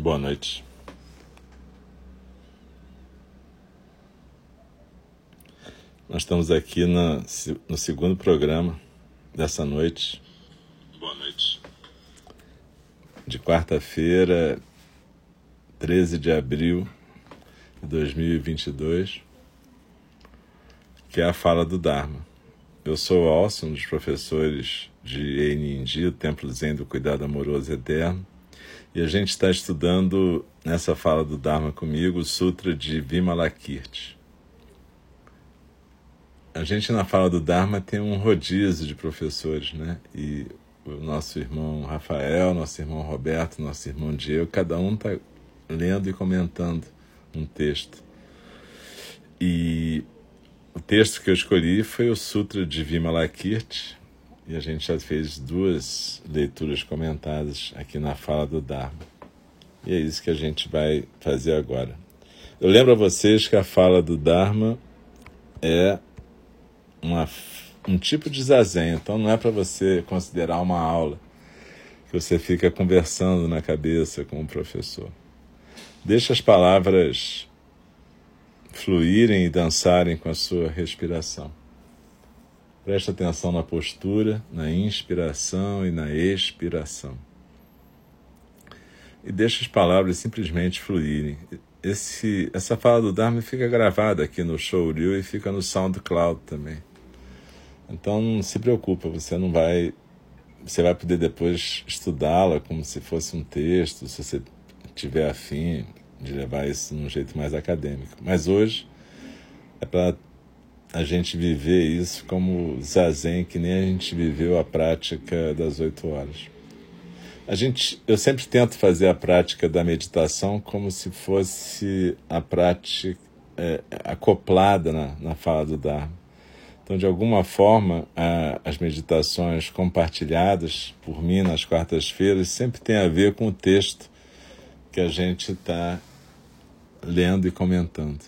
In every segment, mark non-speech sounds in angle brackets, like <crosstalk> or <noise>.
Boa noite. Nós estamos aqui no, no segundo programa dessa noite. Boa noite. De quarta-feira, 13 de abril de 2022, que é a fala do Dharma. Eu sou o Alcio, um dos professores de Einindi, o Templo Zen do Cuidado Amoroso Eterno, e a gente está estudando nessa fala do Dharma comigo o Sutra de Vimalakirti. A gente na fala do Dharma tem um rodízio de professores, né? E o nosso irmão Rafael, nosso irmão Roberto, nosso irmão Diego, cada um está lendo e comentando um texto. E o texto que eu escolhi foi o Sutra de Vimalakirti, e a gente já fez duas leituras comentadas aqui na fala do Dharma. E é isso que a gente vai fazer agora. Eu lembro a vocês que a fala do Dharma é uma, um tipo de zazen, então não é para você considerar uma aula que você fica conversando na cabeça com o professor. Deixa as palavras fluírem e dançarem com a sua respiração. Preste atenção na postura, na inspiração e na expiração. E deixe as palavras simplesmente fluírem. Esse, essa fala do Dharma fica gravada aqui no Showreel e fica no SoundCloud também. Então não se preocupa, você não vai. Você vai poder depois estudá-la como se fosse um texto, se você tiver afim de levar isso de um jeito mais acadêmico. Mas hoje é para a gente viver isso como zazen, que nem a gente viveu a prática das oito horas. A gente, eu sempre tento fazer a prática da meditação como se fosse a prática é, acoplada na, na fala do Dharma. Então, de alguma forma, a, as meditações compartilhadas por mim nas quartas-feiras sempre tem a ver com o texto que a gente está lendo e comentando.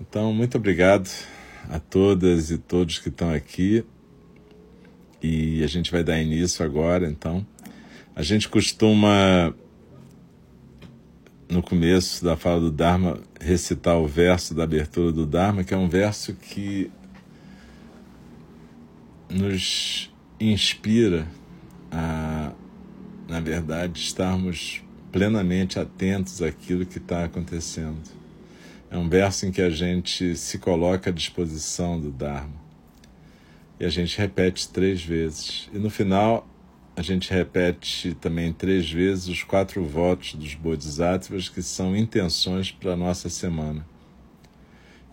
Então, muito obrigado a todas e todos que estão aqui. E a gente vai dar início agora, então. A gente costuma, no começo da fala do Dharma, recitar o verso da abertura do Dharma, que é um verso que nos inspira a, na verdade, estarmos plenamente atentos àquilo que está acontecendo. É um verso em que a gente se coloca à disposição do Dharma. E a gente repete três vezes. E no final, a gente repete também três vezes os quatro votos dos Bodhisattvas, que são intenções para a nossa semana.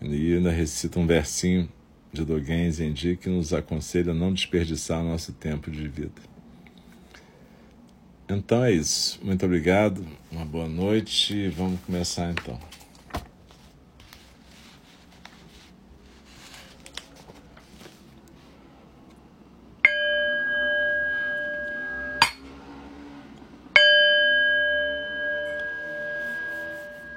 E ainda recita um versinho de Dogen Zenji que nos aconselha a não desperdiçar nosso tempo de vida. Então é isso. Muito obrigado, uma boa noite vamos começar então.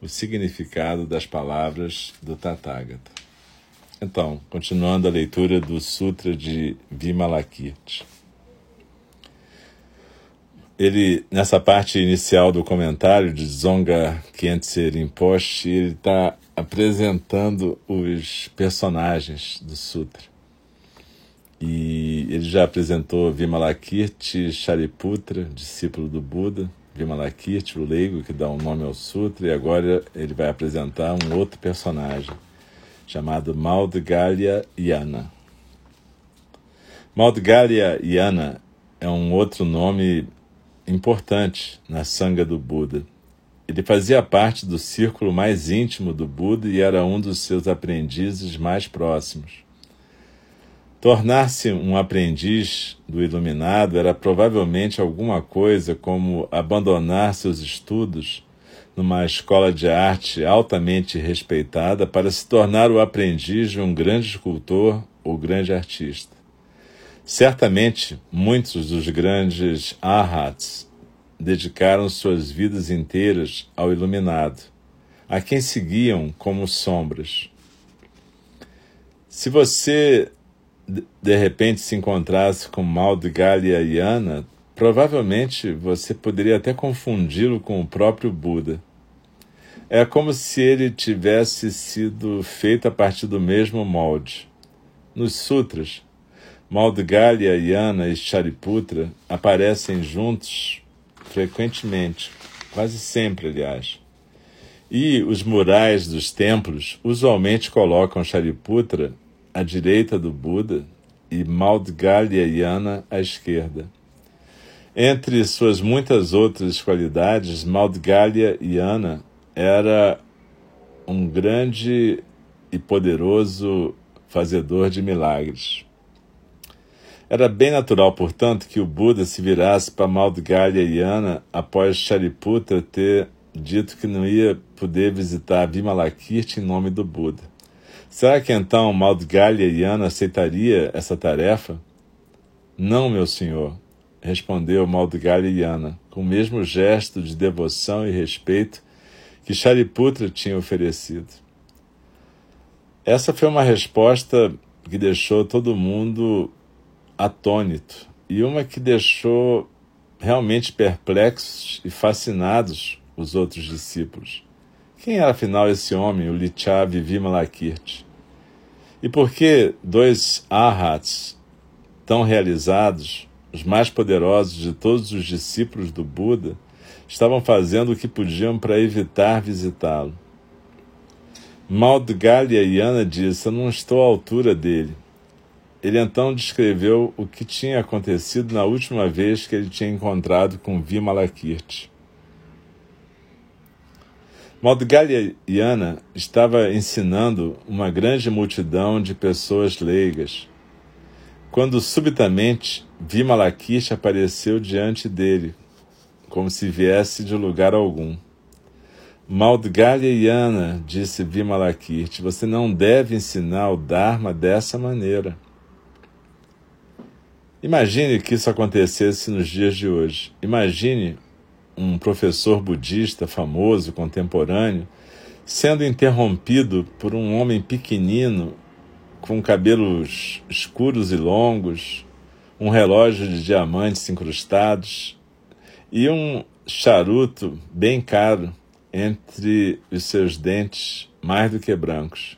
o significado das palavras do Tathagata. Então, continuando a leitura do Sutra de Vimalakirti. Ele, nessa parte inicial do comentário de Zonga Khyentse Rinpoche, ele está apresentando os personagens do Sutra. E ele já apresentou Vimalakirti Shariputra, discípulo do Buda, Vimalakirti, o leigo que dá um nome ao sutra, e agora ele vai apresentar um outro personagem, chamado Maudgalya Yana. Maudgalya Yana é um outro nome importante na sanga do Buda. Ele fazia parte do círculo mais íntimo do Buda e era um dos seus aprendizes mais próximos. Tornar-se um aprendiz do iluminado era provavelmente alguma coisa como abandonar seus estudos numa escola de arte altamente respeitada para se tornar o aprendiz de um grande escultor ou grande artista. Certamente, muitos dos grandes arhats dedicaram suas vidas inteiras ao iluminado, a quem seguiam como sombras. Se você de repente se encontrasse com Maudgalya Yana, provavelmente você poderia até confundi-lo com o próprio Buda. É como se ele tivesse sido feito a partir do mesmo molde. Nos sutras, Maudgalya Yana e Shariputra aparecem juntos frequentemente, quase sempre, aliás. E os murais dos templos usualmente colocam Shariputra à direita do Buda e Maudgalyayana à esquerda. Entre suas muitas outras qualidades, Maudgalyayana era um grande e poderoso fazedor de milagres. Era bem natural, portanto, que o Buda se virasse para Maudgalyayana após Shariputra ter dito que não ia poder visitar Vimalakirti em nome do Buda. Será que então Maudgalya Yana aceitaria essa tarefa? Não, meu senhor, respondeu Maudgalya Yana, com o mesmo gesto de devoção e respeito que Shariputra tinha oferecido. Essa foi uma resposta que deixou todo mundo atônito e uma que deixou realmente perplexos e fascinados os outros discípulos. Quem era afinal esse homem, o Lichavi Vimalakirti? E por que dois arhats tão realizados, os mais poderosos de todos os discípulos do Buda, estavam fazendo o que podiam para evitar visitá-lo? Maudgalya Yana disse: Eu não estou à altura dele. Ele então descreveu o que tinha acontecido na última vez que ele tinha encontrado com Vimalakirti. Maudgalyana estava ensinando uma grande multidão de pessoas leigas, quando subitamente Vimalakirti apareceu diante dele, como se viesse de lugar algum. Maudgalyana, disse Vimalakirti, você não deve ensinar o Dharma dessa maneira. Imagine que isso acontecesse nos dias de hoje. Imagine um professor budista famoso, contemporâneo, sendo interrompido por um homem pequenino com cabelos escuros e longos, um relógio de diamantes incrustados e um charuto bem caro entre os seus dentes mais do que brancos.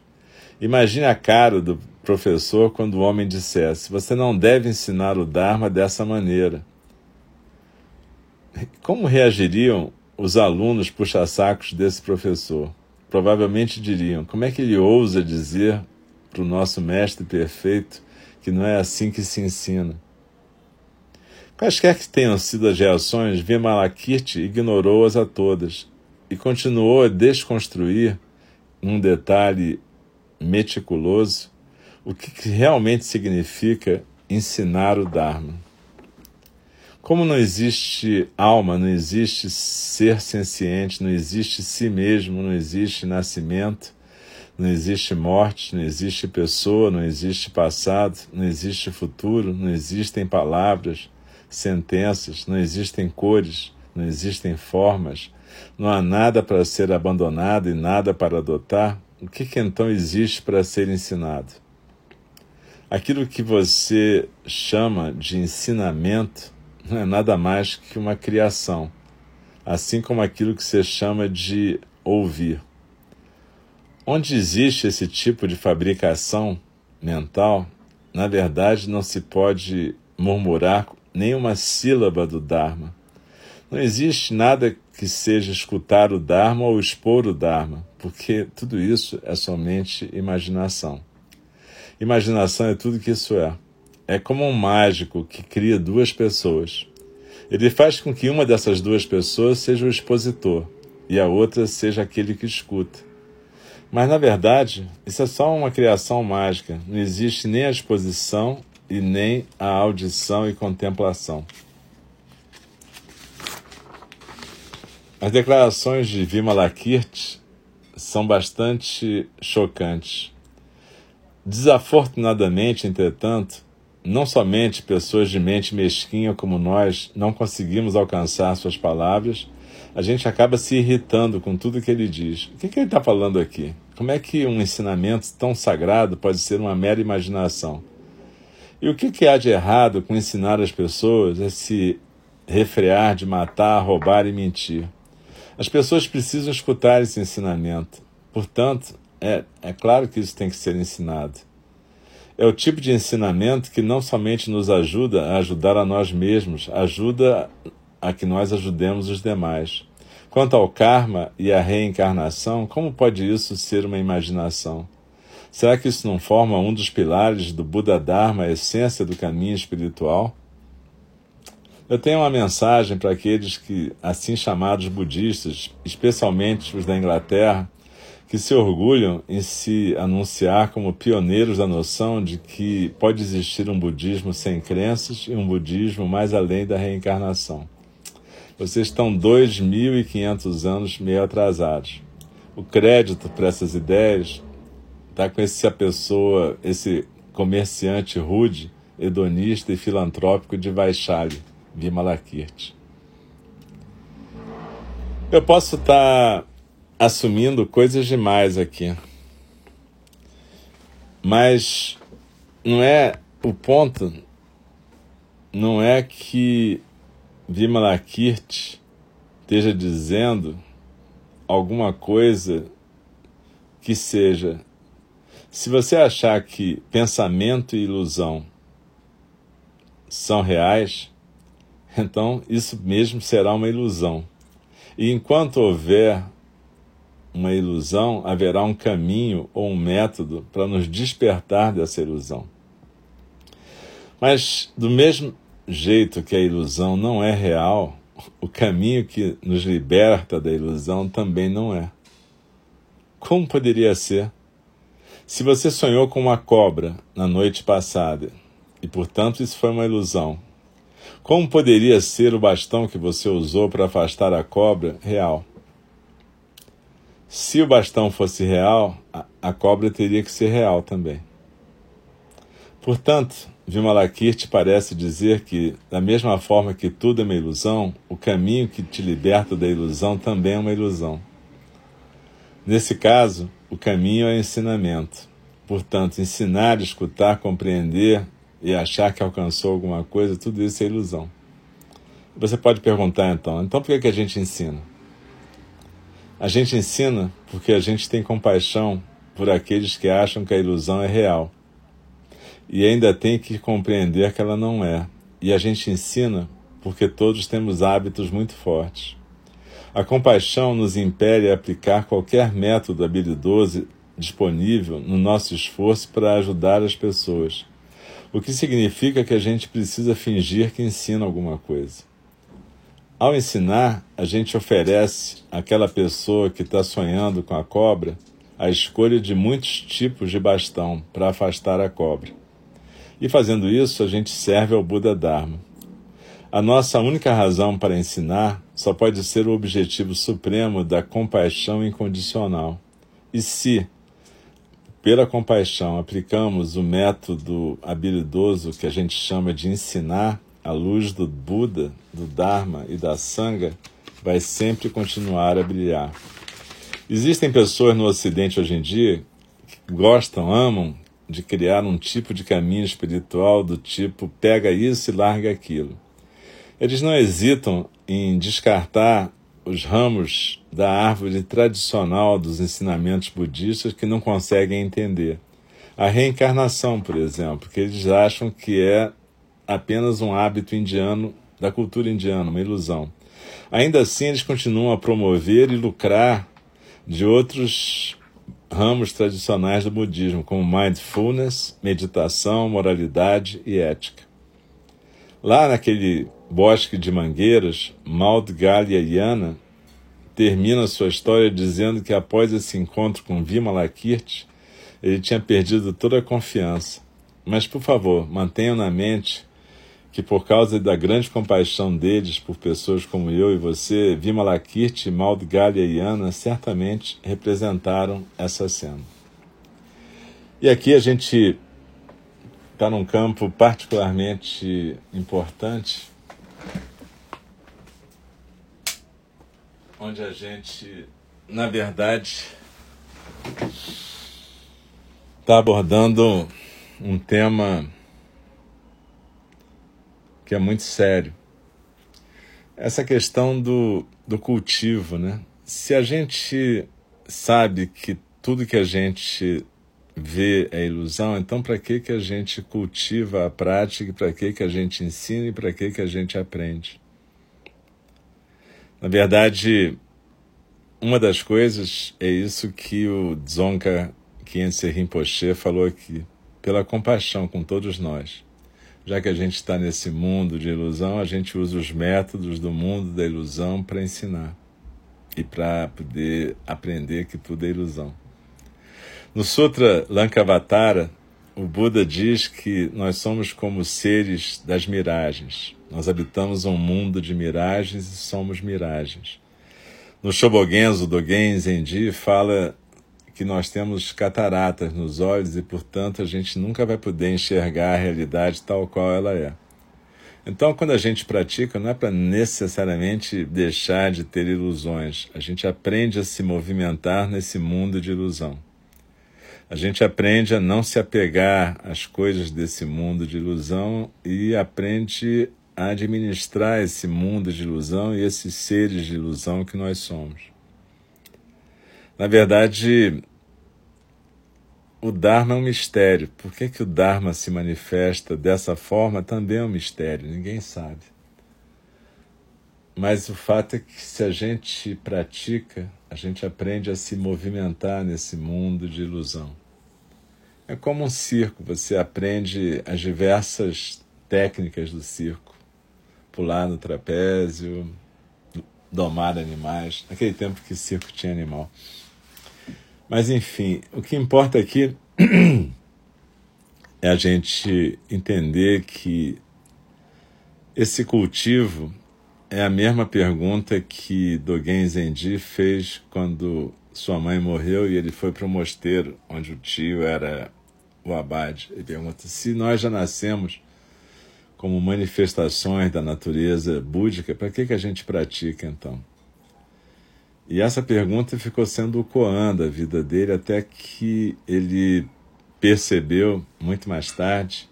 Imagine a cara do professor quando o homem dissesse: Você não deve ensinar o Dharma dessa maneira. Como reagiriam os alunos puxa-sacos desse professor? Provavelmente diriam: como é que ele ousa dizer para o nosso mestre perfeito que não é assim que se ensina? Quaisquer que tenham sido as reações, Vimalakirti ignorou-as a todas e continuou a desconstruir, num detalhe meticuloso, o que realmente significa ensinar o Dharma. Como não existe alma, não existe ser senciente, não existe si mesmo, não existe nascimento, não existe morte, não existe pessoa, não existe passado, não existe futuro, não existem palavras, sentenças, não existem cores, não existem formas, não há nada para ser abandonado e nada para adotar, o que, que então existe para ser ensinado? Aquilo que você chama de ensinamento não é nada mais que uma criação, assim como aquilo que você chama de ouvir. Onde existe esse tipo de fabricação mental, na verdade não se pode murmurar nenhuma sílaba do Dharma. Não existe nada que seja escutar o Dharma ou expor o Dharma, porque tudo isso é somente imaginação. Imaginação é tudo que isso é. É como um mágico que cria duas pessoas. Ele faz com que uma dessas duas pessoas seja o expositor e a outra seja aquele que escuta. Mas na verdade, isso é só uma criação mágica. Não existe nem a exposição e nem a audição e contemplação. As declarações de Vimalakirti são bastante chocantes. Desafortunadamente, entretanto, não somente pessoas de mente mesquinha como nós não conseguimos alcançar suas palavras, a gente acaba se irritando com tudo que ele diz. O que, que ele está falando aqui? Como é que um ensinamento tão sagrado pode ser uma mera imaginação? E o que, que há de errado com ensinar as pessoas a se refrear de matar, roubar e mentir? As pessoas precisam escutar esse ensinamento. Portanto, é, é claro que isso tem que ser ensinado. É o tipo de ensinamento que não somente nos ajuda a ajudar a nós mesmos, ajuda a que nós ajudemos os demais. Quanto ao karma e à reencarnação, como pode isso ser uma imaginação? Será que isso não forma um dos pilares do Buda Dharma, a essência do caminho espiritual? Eu tenho uma mensagem para aqueles que, assim chamados budistas, especialmente os da Inglaterra, que se orgulham em se anunciar como pioneiros da noção de que pode existir um budismo sem crenças e um budismo mais além da reencarnação. Vocês estão 2.500 anos meio atrasados. O crédito para essas ideias está com essa pessoa, esse comerciante rude, hedonista e filantrópico de Vaishali. Vimalakirti. Eu posso estar assumindo coisas demais aqui, mas não é o ponto, não é que Vimalakirti esteja dizendo alguma coisa que seja. Se você achar que pensamento e ilusão são reais, então isso mesmo será uma ilusão. E enquanto houver uma ilusão, haverá um caminho ou um método para nos despertar dessa ilusão. Mas, do mesmo jeito que a ilusão não é real, o caminho que nos liberta da ilusão também não é. Como poderia ser? Se você sonhou com uma cobra na noite passada e, portanto, isso foi uma ilusão, como poderia ser o bastão que você usou para afastar a cobra real? Se o bastão fosse real, a, cobra teria que ser real também. Portanto, Vimalakirti parece dizer que, da mesma forma que tudo é uma ilusão, o caminho que te liberta da ilusão também é uma ilusão. Nesse caso, o caminho é o ensinamento. Portanto, ensinar, escutar, compreender e achar que alcançou alguma coisa, tudo isso é ilusão. Você pode perguntar então, então por que, que a gente ensina? A gente ensina porque a gente tem compaixão por aqueles que acham que a ilusão é real. E ainda tem que compreender que ela não é. E a gente ensina porque todos temos hábitos muito fortes. A compaixão nos impele a aplicar qualquer método habilidoso disponível no nosso esforço para ajudar as pessoas o que significa que a gente precisa fingir que ensina alguma coisa. Ao ensinar, a gente oferece àquela pessoa que está sonhando com a cobra a escolha de muitos tipos de bastão para afastar a cobra. E fazendo isso, a gente serve ao Buda Dharma. A nossa única razão para ensinar só pode ser o objetivo supremo da compaixão incondicional. E se, pela compaixão, aplicamos o método habilidoso que a gente chama de ensinar, a luz do Buda, do Dharma e da Sangha vai sempre continuar a brilhar. Existem pessoas no Ocidente hoje em dia que gostam, amam de criar um tipo de caminho espiritual do tipo pega isso e larga aquilo. Eles não hesitam em descartar os ramos da árvore tradicional dos ensinamentos budistas que não conseguem entender. A reencarnação, por exemplo, que eles acham que é apenas um hábito indiano, da cultura indiana, uma ilusão. Ainda assim, eles continuam a promover e lucrar de outros ramos tradicionais do budismo, como mindfulness, meditação, moralidade e ética. Lá naquele bosque de mangueiras, Maudgalya Yana termina sua história dizendo que após esse encontro com Vimalakirti, ele tinha perdido toda a confiança. Mas, por favor, mantenham na mente que por causa da grande compaixão deles por pessoas como eu e você, Vimalakirti e Maudgalya Yana certamente representaram essa cena. E aqui a gente está num campo particularmente importante, onde a gente, na verdade, está abordando um tema que é muito sério. Essa questão do, do cultivo, né? Se a gente sabe que tudo que a gente vê é ilusão, então para que, que a gente cultiva a prática, para que, que a gente ensina e para que, que a gente aprende? Na verdade, uma das coisas é isso que o Dzongkha Khyentse Rinpoche falou aqui, pela compaixão com todos nós. Já que a gente está nesse mundo de ilusão, a gente usa os métodos do mundo da ilusão para ensinar e para poder aprender que tudo é ilusão. No Sutra Lankavatara, o Buda diz que nós somos como seres das miragens. Nós habitamos um mundo de miragens e somos miragens. No Shobogenzo Dogen Zenji fala que nós temos cataratas nos olhos e, portanto, a gente nunca vai poder enxergar a realidade tal qual ela é. Então, quando a gente pratica, não é para necessariamente deixar de ter ilusões. A gente aprende a se movimentar nesse mundo de ilusão. A gente aprende a não se apegar às coisas desse mundo de ilusão e aprende a administrar esse mundo de ilusão e esses seres de ilusão que nós somos. Na verdade, o Dharma é um mistério. Por que, que o Dharma se manifesta dessa forma também é um mistério, ninguém sabe. Mas o fato é que se a gente pratica, a gente aprende a se movimentar nesse mundo de ilusão. É como um circo, você aprende as diversas técnicas do circo. Pular no trapézio, domar animais. Naquele tempo que circo tinha animal. Mas, enfim, o que importa aqui <clears throat> é a gente entender que esse cultivo é a mesma pergunta que Dogen Zenji fez quando sua mãe morreu e ele foi para o mosteiro, onde o tio era o abade. Ele pergunta: se nós já nascemos como manifestações da natureza búdica, para que, que a gente pratica então? E essa pergunta ficou sendo o koan da vida dele até que ele percebeu, muito mais tarde,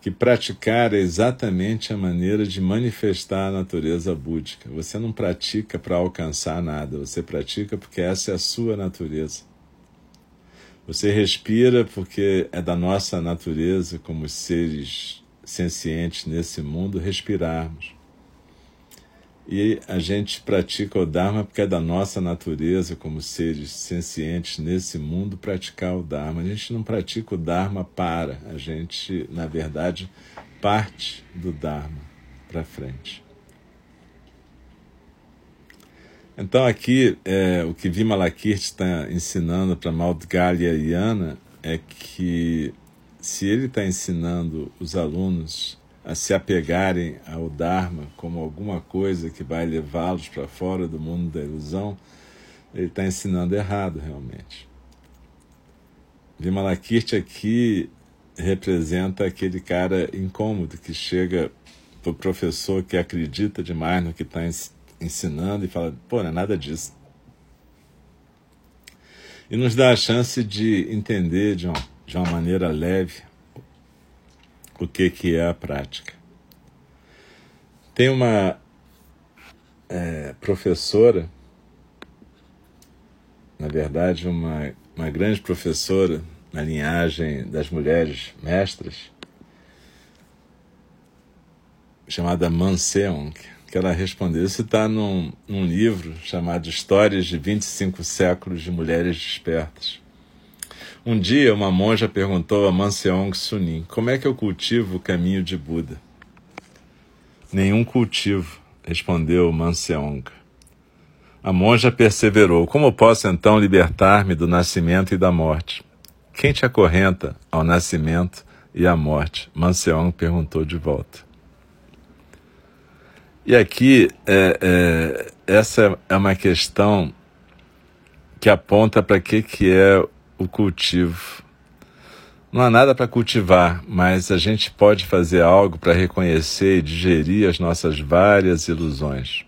que praticar é exatamente a maneira de manifestar a natureza búdica. Você não pratica para alcançar nada, você pratica porque essa é a sua natureza. Você respira porque é da nossa natureza, como seres sencientes nesse mundo, respirarmos. E a gente pratica o Dharma porque é da nossa natureza, como seres sencientes nesse mundo, praticar o Dharma. A gente não pratica o Dharma para, a gente, na verdade, parte do Dharma para frente. Então, aqui, é, o que Vimalakirti está ensinando para Maudgalya Yana é que se ele está ensinando os alunos a se apegarem ao Dharma como alguma coisa que vai levá-los para fora do mundo da ilusão, ele está ensinando errado realmente. Vimalakirti aqui representa aquele cara incômodo que chega para o professor que acredita demais no que está ensinando e fala: pô, não é nada disso. E nos dá a chance de entender de uma, de uma maneira leve o que, que é a prática. Tem uma é, professora, na verdade, uma, uma grande professora na linhagem das mulheres mestras, chamada Manseong, que ela respondeu. Isso está num, num livro chamado Histórias de 25 Séculos de Mulheres Despertas. Um dia, uma monja perguntou a Manseong Sunim como é que eu cultivo o caminho de Buda. Nenhum cultivo, respondeu Manseong. A monja perseverou: Como posso então libertar-me do nascimento e da morte? Quem te acorrenta ao nascimento e à morte? Manseong perguntou de volta. E aqui, é, é, essa é uma questão que aponta para que, que é o cultivo. Não há nada para cultivar, mas a gente pode fazer algo para reconhecer e digerir as nossas várias ilusões.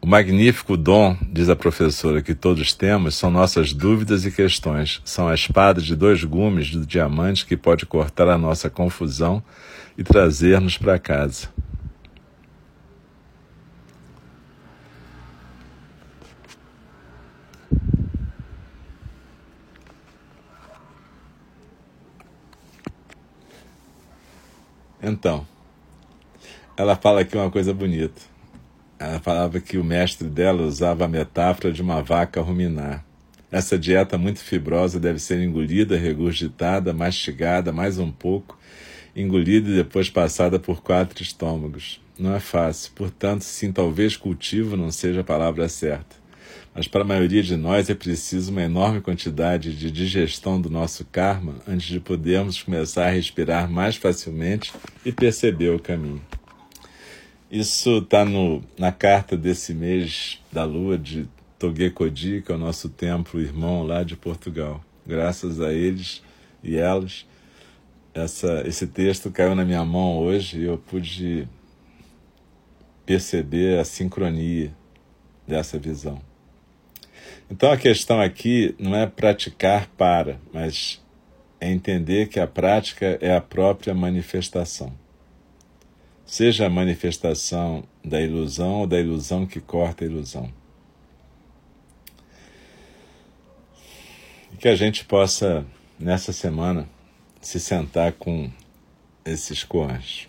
O magnífico dom, diz a professora, que todos temos são nossas dúvidas e questões. São a espada de dois gumes do diamante que pode cortar a nossa confusão e trazer-nos para casa. Então, ela fala aqui uma coisa bonita. Ela falava que o mestre dela usava a metáfora de uma vaca ruminar. Essa dieta muito fibrosa deve ser engolida, regurgitada, mastigada mais um pouco, engolida e depois passada por quatro estômagos. Não é fácil, portanto, sim, talvez cultivo não seja a palavra certa mas para a maioria de nós é preciso uma enorme quantidade de digestão do nosso karma antes de podermos começar a respirar mais facilmente e perceber o caminho. Isso está na carta desse mês da lua de Togekodi, que é o nosso templo irmão lá de Portugal. Graças a eles e elas, essa, esse texto caiu na minha mão hoje e eu pude perceber a sincronia dessa visão. Então a questão aqui não é praticar para, mas é entender que a prática é a própria manifestação. Seja a manifestação da ilusão ou da ilusão que corta a ilusão. E que a gente possa, nessa semana, se sentar com esses koans.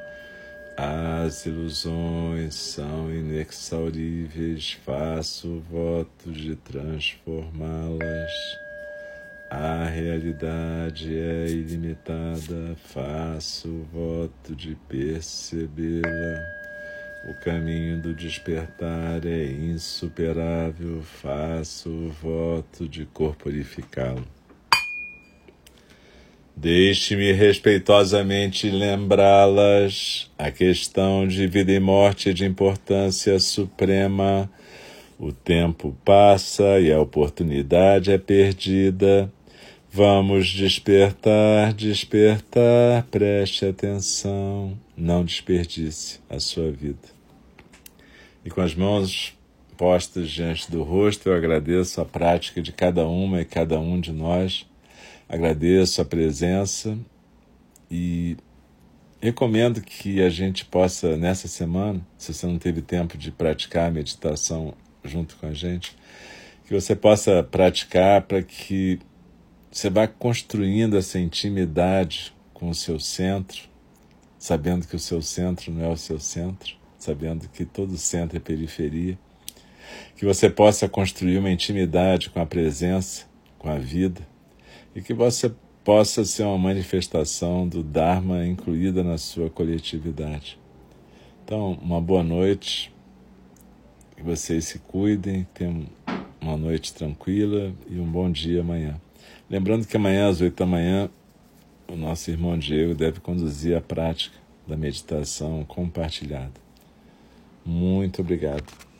As ilusões são inexauríveis, faço o voto de transformá-las. A realidade é ilimitada, faço voto de percebê-la. O caminho do despertar é insuperável, faço voto de corporificá-lo. Deixe-me respeitosamente lembrá-las. A questão de vida e morte é de importância suprema. O tempo passa e a oportunidade é perdida. Vamos despertar, despertar, preste atenção, não desperdice a sua vida. E com as mãos postas diante do rosto, eu agradeço a prática de cada uma e cada um de nós Agradeço a presença e recomendo que a gente possa, nessa semana, se você não teve tempo de praticar a meditação junto com a gente, que você possa praticar para que Você vai construindo essa intimidade com o seu centro, sabendo que o seu centro não é o seu centro, sabendo que todo centro é periferia. Que você possa construir uma intimidade com a presença, com a vida, e que você possa ser uma manifestação do Dharma incluída na sua coletividade. Então, uma boa noite, que vocês se cuidem, tenham uma noite tranquila e um bom dia amanhã. Lembrando que amanhã às oito da manhã o nosso irmão Diego deve conduzir a prática da meditação compartilhada. Muito obrigado.